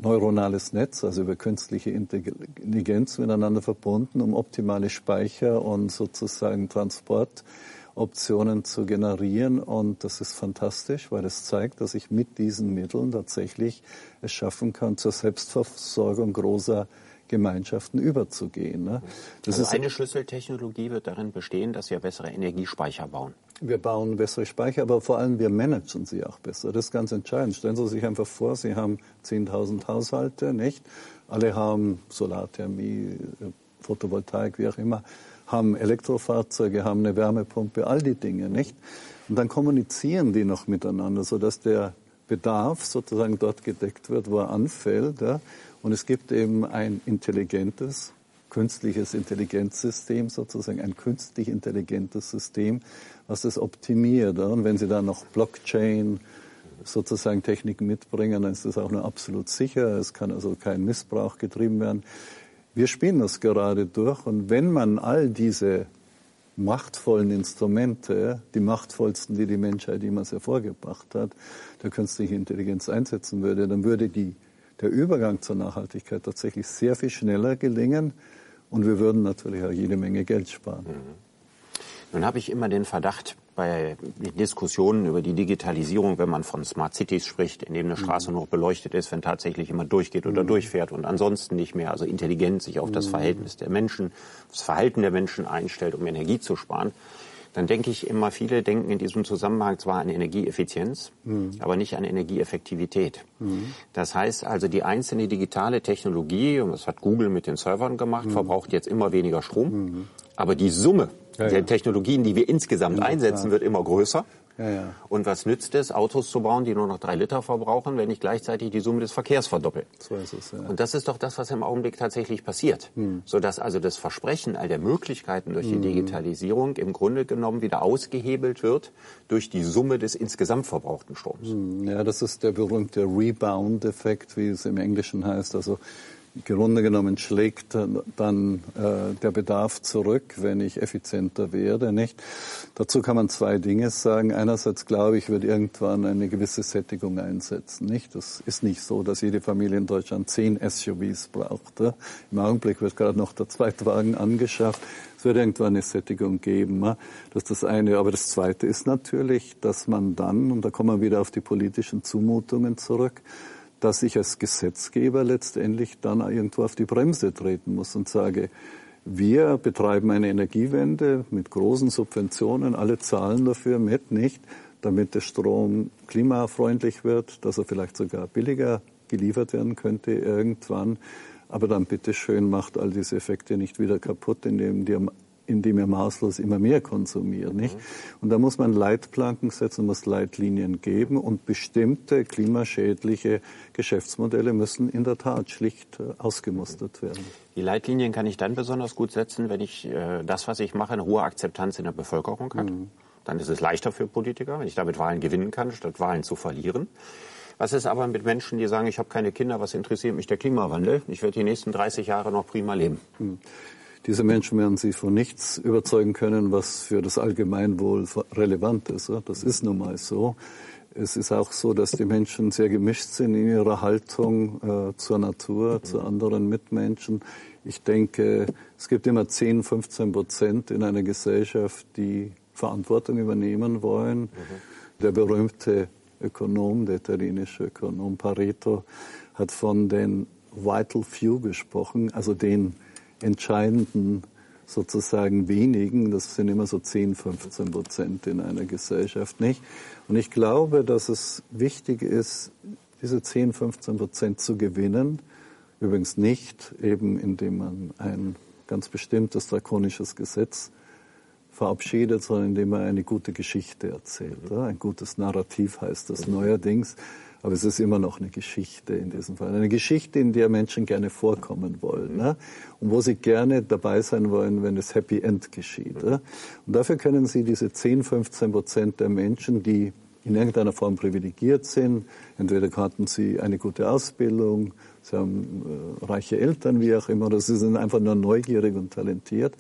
neuronales Netz, also über künstliche Intelligenz miteinander verbunden, um optimale Speicher und sozusagen Transportoptionen zu generieren. Und das ist fantastisch, weil es zeigt, dass ich mit diesen Mitteln tatsächlich es schaffen kann, zur Selbstversorgung großer Gemeinschaften überzugehen. Ne? Das also ist eine Schlüsseltechnologie wird darin bestehen, dass wir bessere Energiespeicher bauen. Wir bauen bessere Speicher, aber vor allem wir managen sie auch besser. Das ist ganz entscheidend. Stellen Sie sich einfach vor, Sie haben 10.000 Haushalte, nicht? Alle haben Solarthermie, Photovoltaik, wie auch immer, haben Elektrofahrzeuge, haben eine Wärmepumpe, all die Dinge, nicht? Und dann kommunizieren die noch miteinander, sodass der Bedarf sozusagen dort gedeckt wird, wo er anfällt. Ja? Und es gibt eben ein intelligentes, künstliches Intelligenzsystem sozusagen, ein künstlich intelligentes System, was das optimiert. Und wenn Sie dann noch Blockchain sozusagen Techniken mitbringen, dann ist das auch nur absolut sicher. Es kann also kein Missbrauch getrieben werden. Wir spielen das gerade durch. Und wenn man all diese machtvollen Instrumente, die machtvollsten, die die Menschheit jemals hervorgebracht hat, der künstliche Intelligenz einsetzen würde, dann würde die der Übergang zur Nachhaltigkeit tatsächlich sehr viel schneller gelingen und wir würden natürlich auch jede Menge Geld sparen. Mhm. Nun habe ich immer den Verdacht bei Diskussionen über die Digitalisierung, wenn man von Smart Cities spricht, in dem eine Straße mhm. noch beleuchtet ist, wenn tatsächlich jemand durchgeht oder mhm. durchfährt und ansonsten nicht mehr, also intelligent sich auf das mhm. Verhältnis der Menschen, das Verhalten der Menschen einstellt, um Energie zu sparen, dann denke ich immer, viele denken in diesem Zusammenhang zwar an Energieeffizienz, mhm. aber nicht an Energieeffektivität. Mhm. Das heißt also, die einzelne digitale Technologie, und das hat Google mit den Servern gemacht, mhm. verbraucht jetzt immer weniger Strom, aber die Summe ja, der ja. Technologien, die wir insgesamt einsetzen, wird immer größer. Ja, ja. Und was nützt es, Autos zu bauen, die nur noch drei Liter verbrauchen, wenn ich gleichzeitig die Summe des Verkehrs verdoppel? So ist es, ja. Und das ist doch das, was im Augenblick tatsächlich passiert. Hm. Sodass also das Versprechen all der Möglichkeiten durch die hm. Digitalisierung im Grunde genommen wieder ausgehebelt wird durch die Summe des insgesamt verbrauchten Stroms. Hm. Ja, das ist der berühmte Rebound-Effekt, wie es im Englischen heißt. Also Grunde genommen schlägt dann äh, der Bedarf zurück, wenn ich effizienter werde. Nicht? Dazu kann man zwei Dinge sagen. Einerseits glaube ich, wird irgendwann eine gewisse Sättigung einsetzen. Nicht? Das ist nicht so, dass jede Familie in Deutschland zehn SUVs braucht. Ja? Im Augenblick wird gerade noch der Zweitwagen angeschafft. Es wird irgendwann eine Sättigung geben. Ja? Das ist das eine. Aber das zweite ist natürlich, dass man dann, und da kommen wir wieder auf die politischen Zumutungen zurück, dass ich als Gesetzgeber letztendlich dann irgendwo auf die Bremse treten muss und sage, wir betreiben eine Energiewende mit großen Subventionen, alle zahlen dafür mit, nicht, damit der Strom klimafreundlich wird, dass er vielleicht sogar billiger geliefert werden könnte irgendwann. Aber dann bitteschön macht all diese Effekte nicht wieder kaputt, indem die indem er maßlos immer mehr konsumiert. Nicht? Und da muss man Leitplanken setzen, muss Leitlinien geben und bestimmte klimaschädliche Geschäftsmodelle müssen in der Tat schlicht äh, ausgemustert werden. Die Leitlinien kann ich dann besonders gut setzen, wenn ich äh, das, was ich mache, eine hohe Akzeptanz in der Bevölkerung hat. Mhm. Dann ist es leichter für Politiker, wenn ich damit Wahlen gewinnen kann, statt Wahlen zu verlieren. Was ist aber mit Menschen, die sagen, ich habe keine Kinder, was interessiert mich der Klimawandel? Ich werde die nächsten 30 Jahre noch prima leben. Mhm. Diese Menschen werden Sie von nichts überzeugen können, was für das Allgemeinwohl relevant ist. Das ist nun mal so. Es ist auch so, dass die Menschen sehr gemischt sind in ihrer Haltung äh, zur Natur, zu anderen Mitmenschen. Ich denke, es gibt immer 10, 15 Prozent in einer Gesellschaft, die Verantwortung übernehmen wollen. Mhm. Der berühmte Ökonom, der italienische Ökonom Pareto, hat von den Vital Few gesprochen, also den entscheidenden sozusagen wenigen, das sind immer so 10, 15 Prozent in einer Gesellschaft, nicht? Und ich glaube, dass es wichtig ist, diese 10, 15 Prozent zu gewinnen. Übrigens nicht eben, indem man ein ganz bestimmtes drakonisches Gesetz verabschiedet, sondern indem man eine gute Geschichte erzählt. Ein gutes Narrativ heißt das neuerdings. Aber es ist immer noch eine Geschichte in diesem Fall. Eine Geschichte, in der Menschen gerne vorkommen wollen. Ne? Und wo sie gerne dabei sein wollen, wenn es Happy End geschieht. Ne? Und dafür können sie diese 10, 15 Prozent der Menschen, die in irgendeiner Form privilegiert sind, entweder hatten sie eine gute Ausbildung, sie haben äh, reiche Eltern, wie auch immer, oder sie sind einfach nur neugierig und talentiert,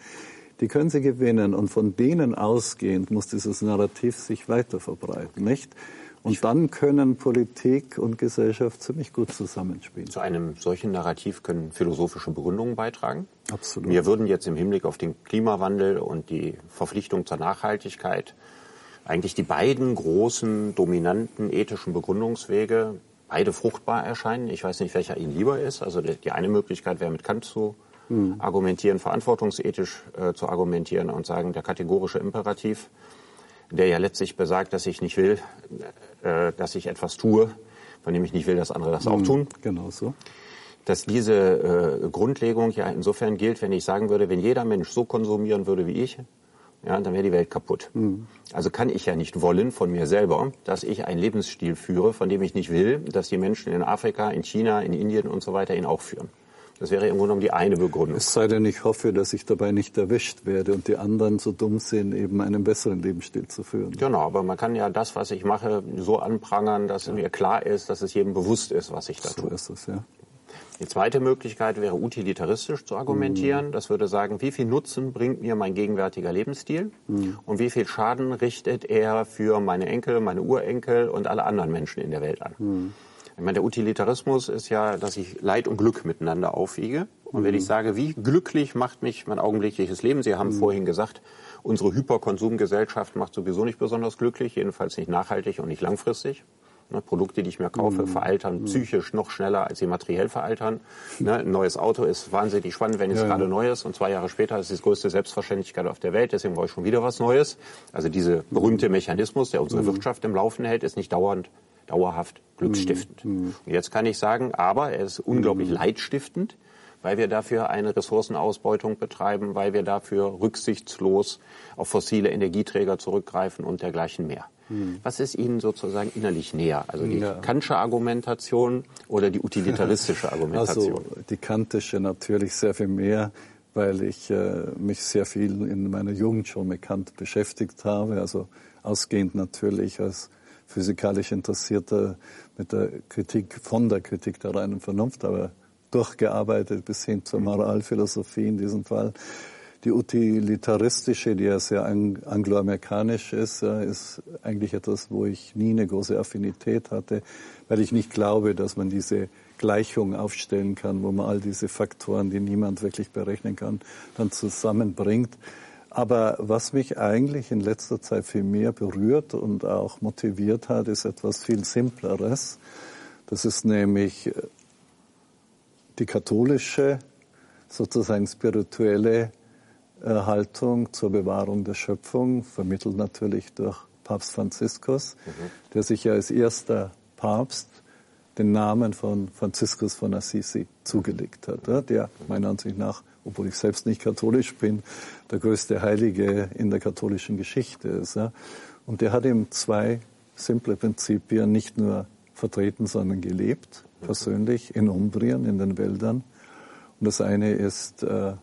die können sie gewinnen. Und von denen ausgehend muss dieses Narrativ sich weiter verbreiten, nicht? Und dann können Politik und Gesellschaft ziemlich gut zusammenspielen. Zu einem solchen Narrativ können philosophische Begründungen beitragen. Absolut. Wir würden jetzt im Hinblick auf den Klimawandel und die Verpflichtung zur Nachhaltigkeit eigentlich die beiden großen, dominanten ethischen Begründungswege beide fruchtbar erscheinen. Ich weiß nicht, welcher Ihnen lieber ist. Also die eine Möglichkeit wäre mit Kant zu hm. argumentieren, verantwortungsethisch äh, zu argumentieren und sagen, der kategorische Imperativ der ja letztlich besagt, dass ich nicht will, äh, dass ich etwas tue, von dem ich nicht will, dass andere das auch mhm. tun. Genau so. Dass diese äh, Grundlegung ja insofern gilt, wenn ich sagen würde, wenn jeder Mensch so konsumieren würde wie ich, ja, dann wäre die Welt kaputt. Mhm. Also kann ich ja nicht wollen von mir selber, dass ich einen Lebensstil führe, von dem ich nicht will, dass die Menschen in Afrika, in China, in Indien und so weiter ihn auch führen. Das wäre im Grunde genommen die eine Begründung. Es sei denn, ich hoffe, dass ich dabei nicht erwischt werde und die anderen so dumm sind, eben einen besseren Lebensstil zu führen. Genau, aber man kann ja das, was ich mache, so anprangern, dass ja. mir klar ist, dass es jedem bewusst ist, was ich da so tue. So ist es, ja. Die zweite Möglichkeit wäre utilitaristisch zu argumentieren. Mhm. Das würde sagen, wie viel Nutzen bringt mir mein gegenwärtiger Lebensstil mhm. und wie viel Schaden richtet er für meine Enkel, meine Urenkel und alle anderen Menschen in der Welt an. Mhm. Ich meine, der Utilitarismus ist ja, dass ich Leid und Glück miteinander aufwiege. Und wenn ich mhm. sage, wie glücklich macht mich mein augenblickliches Leben? Sie haben mhm. vorhin gesagt, unsere Hyperkonsumgesellschaft macht sowieso nicht besonders glücklich, jedenfalls nicht nachhaltig und nicht langfristig. Ne, Produkte, die ich mir kaufe, mhm. veraltern mhm. psychisch noch schneller, als sie materiell veraltern. Ne, ein neues Auto ist wahnsinnig spannend, wenn es ja, gerade ja. neu ist. Und zwei Jahre später ist es die größte Selbstverständlichkeit auf der Welt. Deswegen brauche ich schon wieder was Neues. Also dieser berühmte Mechanismus, der unsere mhm. Wirtschaft im Laufen hält, ist nicht dauernd dauerhaft glücksstiftend. Mhm. Und jetzt kann ich sagen, aber er ist unglaublich mhm. leidstiftend, weil wir dafür eine Ressourcenausbeutung betreiben, weil wir dafür rücksichtslos auf fossile Energieträger zurückgreifen und dergleichen mehr. Mhm. Was ist Ihnen sozusagen innerlich näher? Also die ja. kantische Argumentation oder die utilitaristische Argumentation? Also die kantische natürlich sehr viel mehr, weil ich äh, mich sehr viel in meiner Jugend schon mit Kant beschäftigt habe. Also ausgehend natürlich als physikalisch Interessierter mit der Kritik, von der Kritik der reinen Vernunft, aber durchgearbeitet bis hin zur Moralphilosophie in diesem Fall. Die utilitaristische, die ja sehr angloamerikanisch ist, ist eigentlich etwas, wo ich nie eine große Affinität hatte, weil ich nicht glaube, dass man diese Gleichung aufstellen kann, wo man all diese Faktoren, die niemand wirklich berechnen kann, dann zusammenbringt. Aber was mich eigentlich in letzter Zeit viel mehr berührt und auch motiviert hat, ist etwas viel Simpleres. Das ist nämlich äh, die katholische, sozusagen spirituelle äh, Haltung zur Bewahrung der Schöpfung, vermittelt natürlich durch Papst Franziskus, mhm. der sich ja als erster Papst den Namen von Franziskus von Assisi zugelegt hat, der meiner Ansicht nach, obwohl ich selbst nicht katholisch bin, der größte Heilige in der katholischen Geschichte ist. Und der hat eben zwei simple Prinzipien nicht nur vertreten, sondern gelebt, persönlich in Umbrien, in den Wäldern. Und das eine ist äh,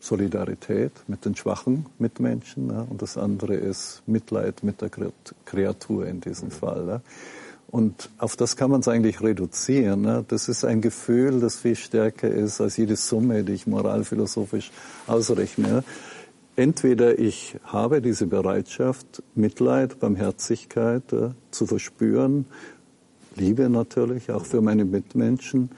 Solidarität mit den schwachen Mitmenschen ja, und das andere ist Mitleid mit der Kreatur in diesem Fall. Ja. Und auf das kann man es eigentlich reduzieren. Ne? Das ist ein Gefühl, das viel stärker ist als jede Summe, die ich moralphilosophisch ausrechne. Entweder ich habe diese Bereitschaft, Mitleid, Barmherzigkeit äh, zu verspüren, Liebe natürlich, auch für meine Mitmenschen,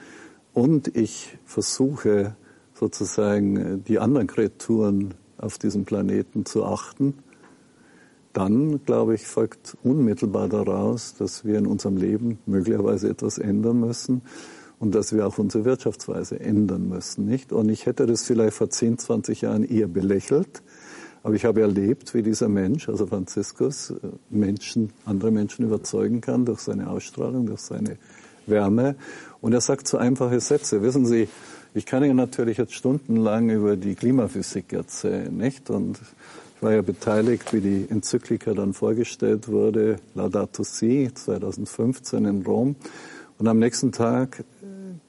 und ich versuche sozusagen äh, die anderen Kreaturen auf diesem Planeten zu achten dann, glaube ich, folgt unmittelbar daraus, dass wir in unserem Leben möglicherweise etwas ändern müssen und dass wir auch unsere Wirtschaftsweise ändern müssen, nicht? Und ich hätte das vielleicht vor 10, 20 Jahren eher belächelt, aber ich habe erlebt, wie dieser Mensch, also Franziskus, äh, Menschen, andere Menschen überzeugen kann durch seine Ausstrahlung, durch seine Wärme. Und er sagt so einfache Sätze. Wissen Sie, ich kann Ihnen natürlich jetzt stundenlang über die Klimaphysik erzählen, nicht? Und war ja beteiligt, wie die Enzyklika dann vorgestellt wurde, Laudato Si 2015 in Rom. Und am nächsten Tag äh,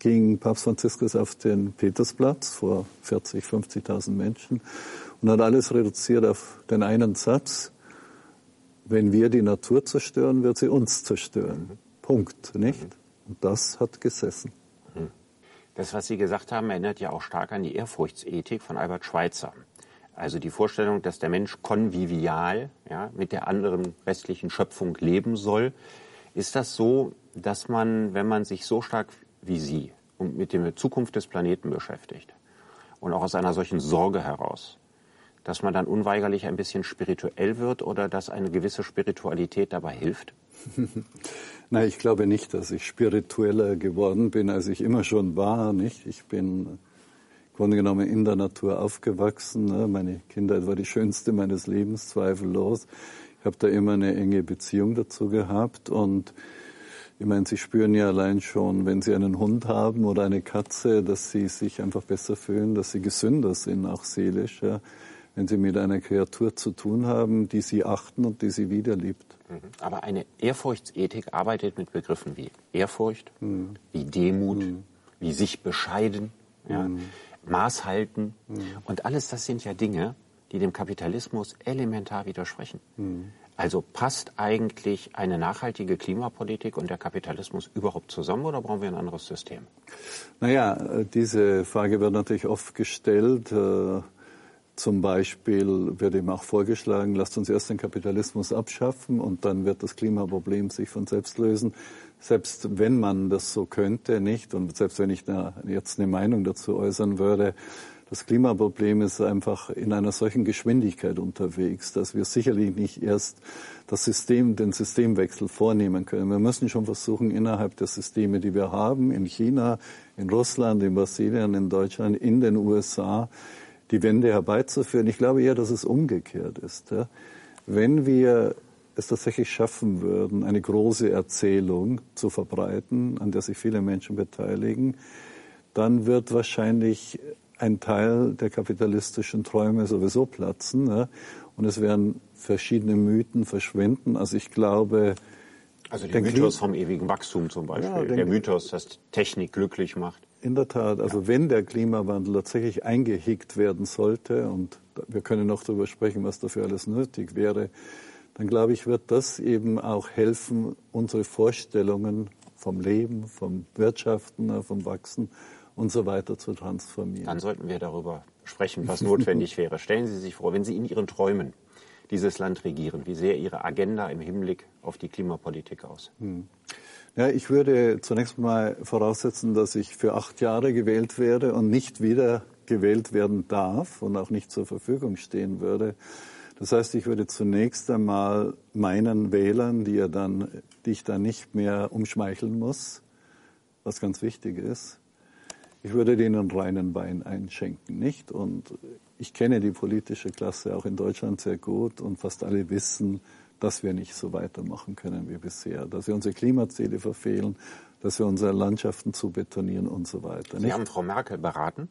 ging Papst Franziskus auf den Petersplatz vor 40, 50.000 Menschen und hat alles reduziert auf den einen Satz. Wenn wir die Natur zerstören, wird sie uns zerstören. Mhm. Punkt, nicht? Und das hat gesessen. Mhm. Das, was Sie gesagt haben, erinnert ja auch stark an die Ehrfurchtsethik von Albert Schweitzer. Also die Vorstellung, dass der Mensch konvivial ja, mit der anderen restlichen Schöpfung leben soll. Ist das so, dass man, wenn man sich so stark wie Sie und mit der Zukunft des Planeten beschäftigt und auch aus einer solchen Sorge heraus, dass man dann unweigerlich ein bisschen spirituell wird oder dass eine gewisse Spiritualität dabei hilft? Nein, ich glaube nicht, dass ich spiritueller geworden bin, als ich immer schon war. Nicht? Ich bin Grunde genommen in der Natur aufgewachsen. Ne? Meine Kindheit war die schönste meines Lebens, zweifellos. Ich habe da immer eine enge Beziehung dazu gehabt und ich meine, Sie spüren ja allein schon, wenn Sie einen Hund haben oder eine Katze, dass Sie sich einfach besser fühlen, dass Sie gesünder sind, auch seelisch, ja? wenn Sie mit einer Kreatur zu tun haben, die Sie achten und die Sie wiederliebt. Mhm. Aber eine Ehrfurchtsethik arbeitet mit Begriffen wie Ehrfurcht, mhm. wie Demut, mhm. wie sich bescheiden. Ja? Mhm. Maß halten. Mhm. Und alles das sind ja Dinge, die dem Kapitalismus elementar widersprechen. Mhm. Also passt eigentlich eine nachhaltige Klimapolitik und der Kapitalismus überhaupt zusammen oder brauchen wir ein anderes System? Naja, diese Frage wird natürlich oft gestellt. Äh, zum Beispiel wird eben auch vorgeschlagen, lasst uns erst den Kapitalismus abschaffen und dann wird das Klimaproblem sich von selbst lösen selbst wenn man das so könnte, nicht, und selbst wenn ich da jetzt eine Meinung dazu äußern würde, das Klimaproblem ist einfach in einer solchen Geschwindigkeit unterwegs, dass wir sicherlich nicht erst das System, den Systemwechsel vornehmen können. Wir müssen schon versuchen, innerhalb der Systeme, die wir haben, in China, in Russland, in Brasilien, in Deutschland, in den USA, die Wende herbeizuführen. Ich glaube eher, dass es umgekehrt ist. Wenn wir es tatsächlich schaffen würden, eine große Erzählung zu verbreiten, an der sich viele Menschen beteiligen, dann wird wahrscheinlich ein Teil der kapitalistischen Träume sowieso platzen. Ne? Und es werden verschiedene Mythen verschwinden. Also ich glaube. Also der Mythos vom ewigen Wachstum zum Beispiel. Ja, der Mythos, dass Technik glücklich macht. In der Tat. Also ja. wenn der Klimawandel tatsächlich eingehegt werden sollte, und wir können noch darüber sprechen, was dafür alles nötig wäre, dann glaube ich, wird das eben auch helfen, unsere Vorstellungen vom Leben, vom Wirtschaften, vom Wachsen und so weiter zu transformieren. Dann sollten wir darüber sprechen, was notwendig wäre. Stellen Sie sich vor, wenn Sie in Ihren Träumen dieses Land regieren, wie sähe Ihre Agenda im Hinblick auf die Klimapolitik aus? Hm. Ja, ich würde zunächst mal voraussetzen, dass ich für acht Jahre gewählt werde und nicht wieder gewählt werden darf und auch nicht zur Verfügung stehen würde. Das heißt, ich würde zunächst einmal meinen Wählern, die, ja dann, die ich dann nicht mehr umschmeicheln muss, was ganz wichtig ist, ich würde denen reinen Wein einschenken, nicht? Und ich kenne die politische Klasse auch in Deutschland sehr gut und fast alle wissen, dass wir nicht so weitermachen können wie bisher, dass wir unsere Klimaziele verfehlen, dass wir unsere Landschaften zu betonieren und so weiter. Sie nicht? haben Frau Merkel beraten?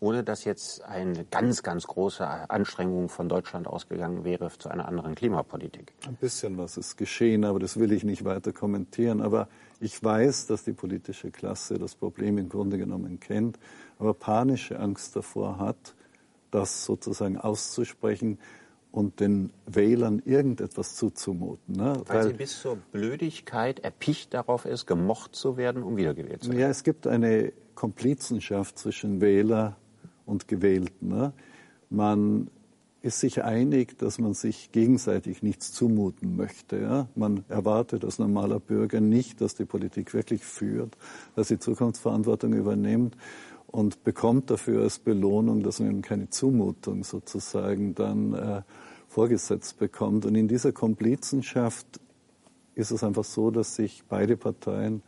Ohne dass jetzt eine ganz, ganz große Anstrengung von Deutschland ausgegangen wäre zu einer anderen Klimapolitik. Ein bisschen was ist geschehen, aber das will ich nicht weiter kommentieren. Aber ich weiß, dass die politische Klasse das Problem im Grunde genommen kennt, aber panische Angst davor hat, das sozusagen auszusprechen und den Wählern irgendetwas zuzumuten. Ne? Weil, Weil, sie bis zur Blödigkeit erpicht darauf ist, gemocht zu werden, um wiedergewählt zu werden. Ja, es gibt eine Komplizenschaft zwischen Wähler und Gewählten. Ne? Man ist sich einig, dass man sich gegenseitig nichts zumuten möchte. Ja? Man erwartet als normaler Bürger nicht, dass die Politik wirklich führt, dass sie Zukunftsverantwortung übernimmt und bekommt dafür als Belohnung, dass man eben keine Zumutung sozusagen dann äh, vorgesetzt bekommt. Und in dieser Komplizenschaft ist es einfach so, dass sich beide Parteien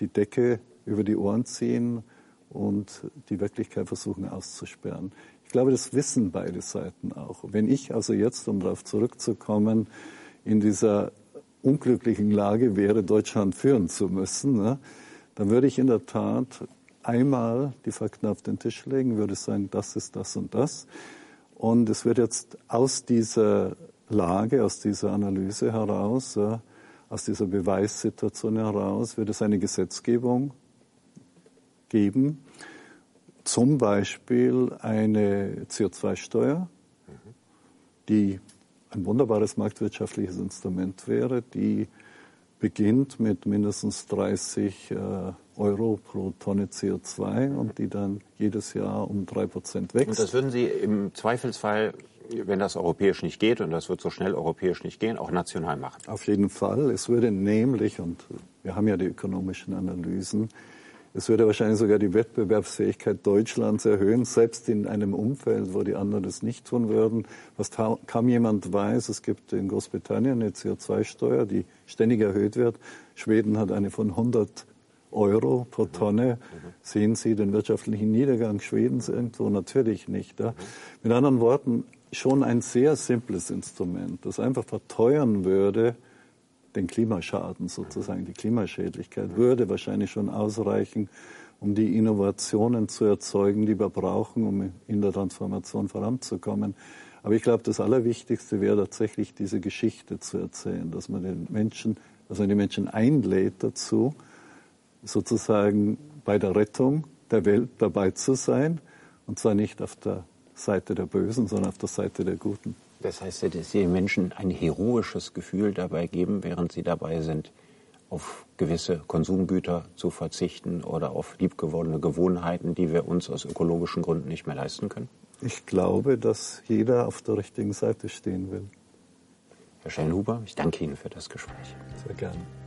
die Decke über die Ohren ziehen und die Wirklichkeit versuchen auszusperren. Ich glaube, das wissen beide Seiten auch. Wenn ich also jetzt, um darauf zurückzukommen, in dieser unglücklichen Lage wäre, Deutschland führen zu müssen, ne, dann würde ich in der Tat einmal die Fakten auf den Tisch legen, würde sagen, das ist das und das. Und es wird jetzt aus dieser Lage, aus dieser Analyse heraus, aus dieser Beweissituation heraus, wird es eine Gesetzgebung geben, zum Beispiel eine CO2-Steuer, die ein wunderbares marktwirtschaftliches Instrument wäre, die beginnt mit mindestens 30 äh, Euro pro Tonne CO2 und die dann jedes Jahr um drei Prozent wächst. Und das würden Sie im Zweifelsfall, wenn das europäisch nicht geht, und das wird so schnell europäisch nicht gehen, auch national machen? Auf jeden Fall. Es würde nämlich, und wir haben ja die ökonomischen Analysen, es würde wahrscheinlich sogar die Wettbewerbsfähigkeit Deutschlands erhöhen, selbst in einem Umfeld, wo die anderen das nicht tun würden. Was kaum jemand weiß, es gibt in Großbritannien eine CO2-Steuer, die ständig erhöht wird. Schweden hat eine von 100 Euro pro Tonne. Sehen Sie den wirtschaftlichen Niedergang Schwedens irgendwo? Natürlich nicht. Ja? Mit anderen Worten, schon ein sehr simples Instrument, das einfach verteuern würde, den Klimaschaden sozusagen, die Klimaschädlichkeit, würde wahrscheinlich schon ausreichen, um die Innovationen zu erzeugen, die wir brauchen, um in der Transformation voranzukommen. Aber ich glaube, das Allerwichtigste wäre tatsächlich diese Geschichte zu erzählen, dass man den Menschen, dass man die Menschen einlädt dazu, sozusagen bei der Rettung der Welt dabei zu sein. Und zwar nicht auf der Seite der Bösen, sondern auf der Seite der Guten. Das heißt, dass Sie den Menschen ein heroisches Gefühl dabei geben, während sie dabei sind, auf gewisse Konsumgüter zu verzichten oder auf liebgewordene Gewohnheiten, die wir uns aus ökologischen Gründen nicht mehr leisten können? Ich glaube, dass jeder auf der richtigen Seite stehen will. Herr Schellhuber, ich danke Ihnen für das Gespräch. Sehr gerne.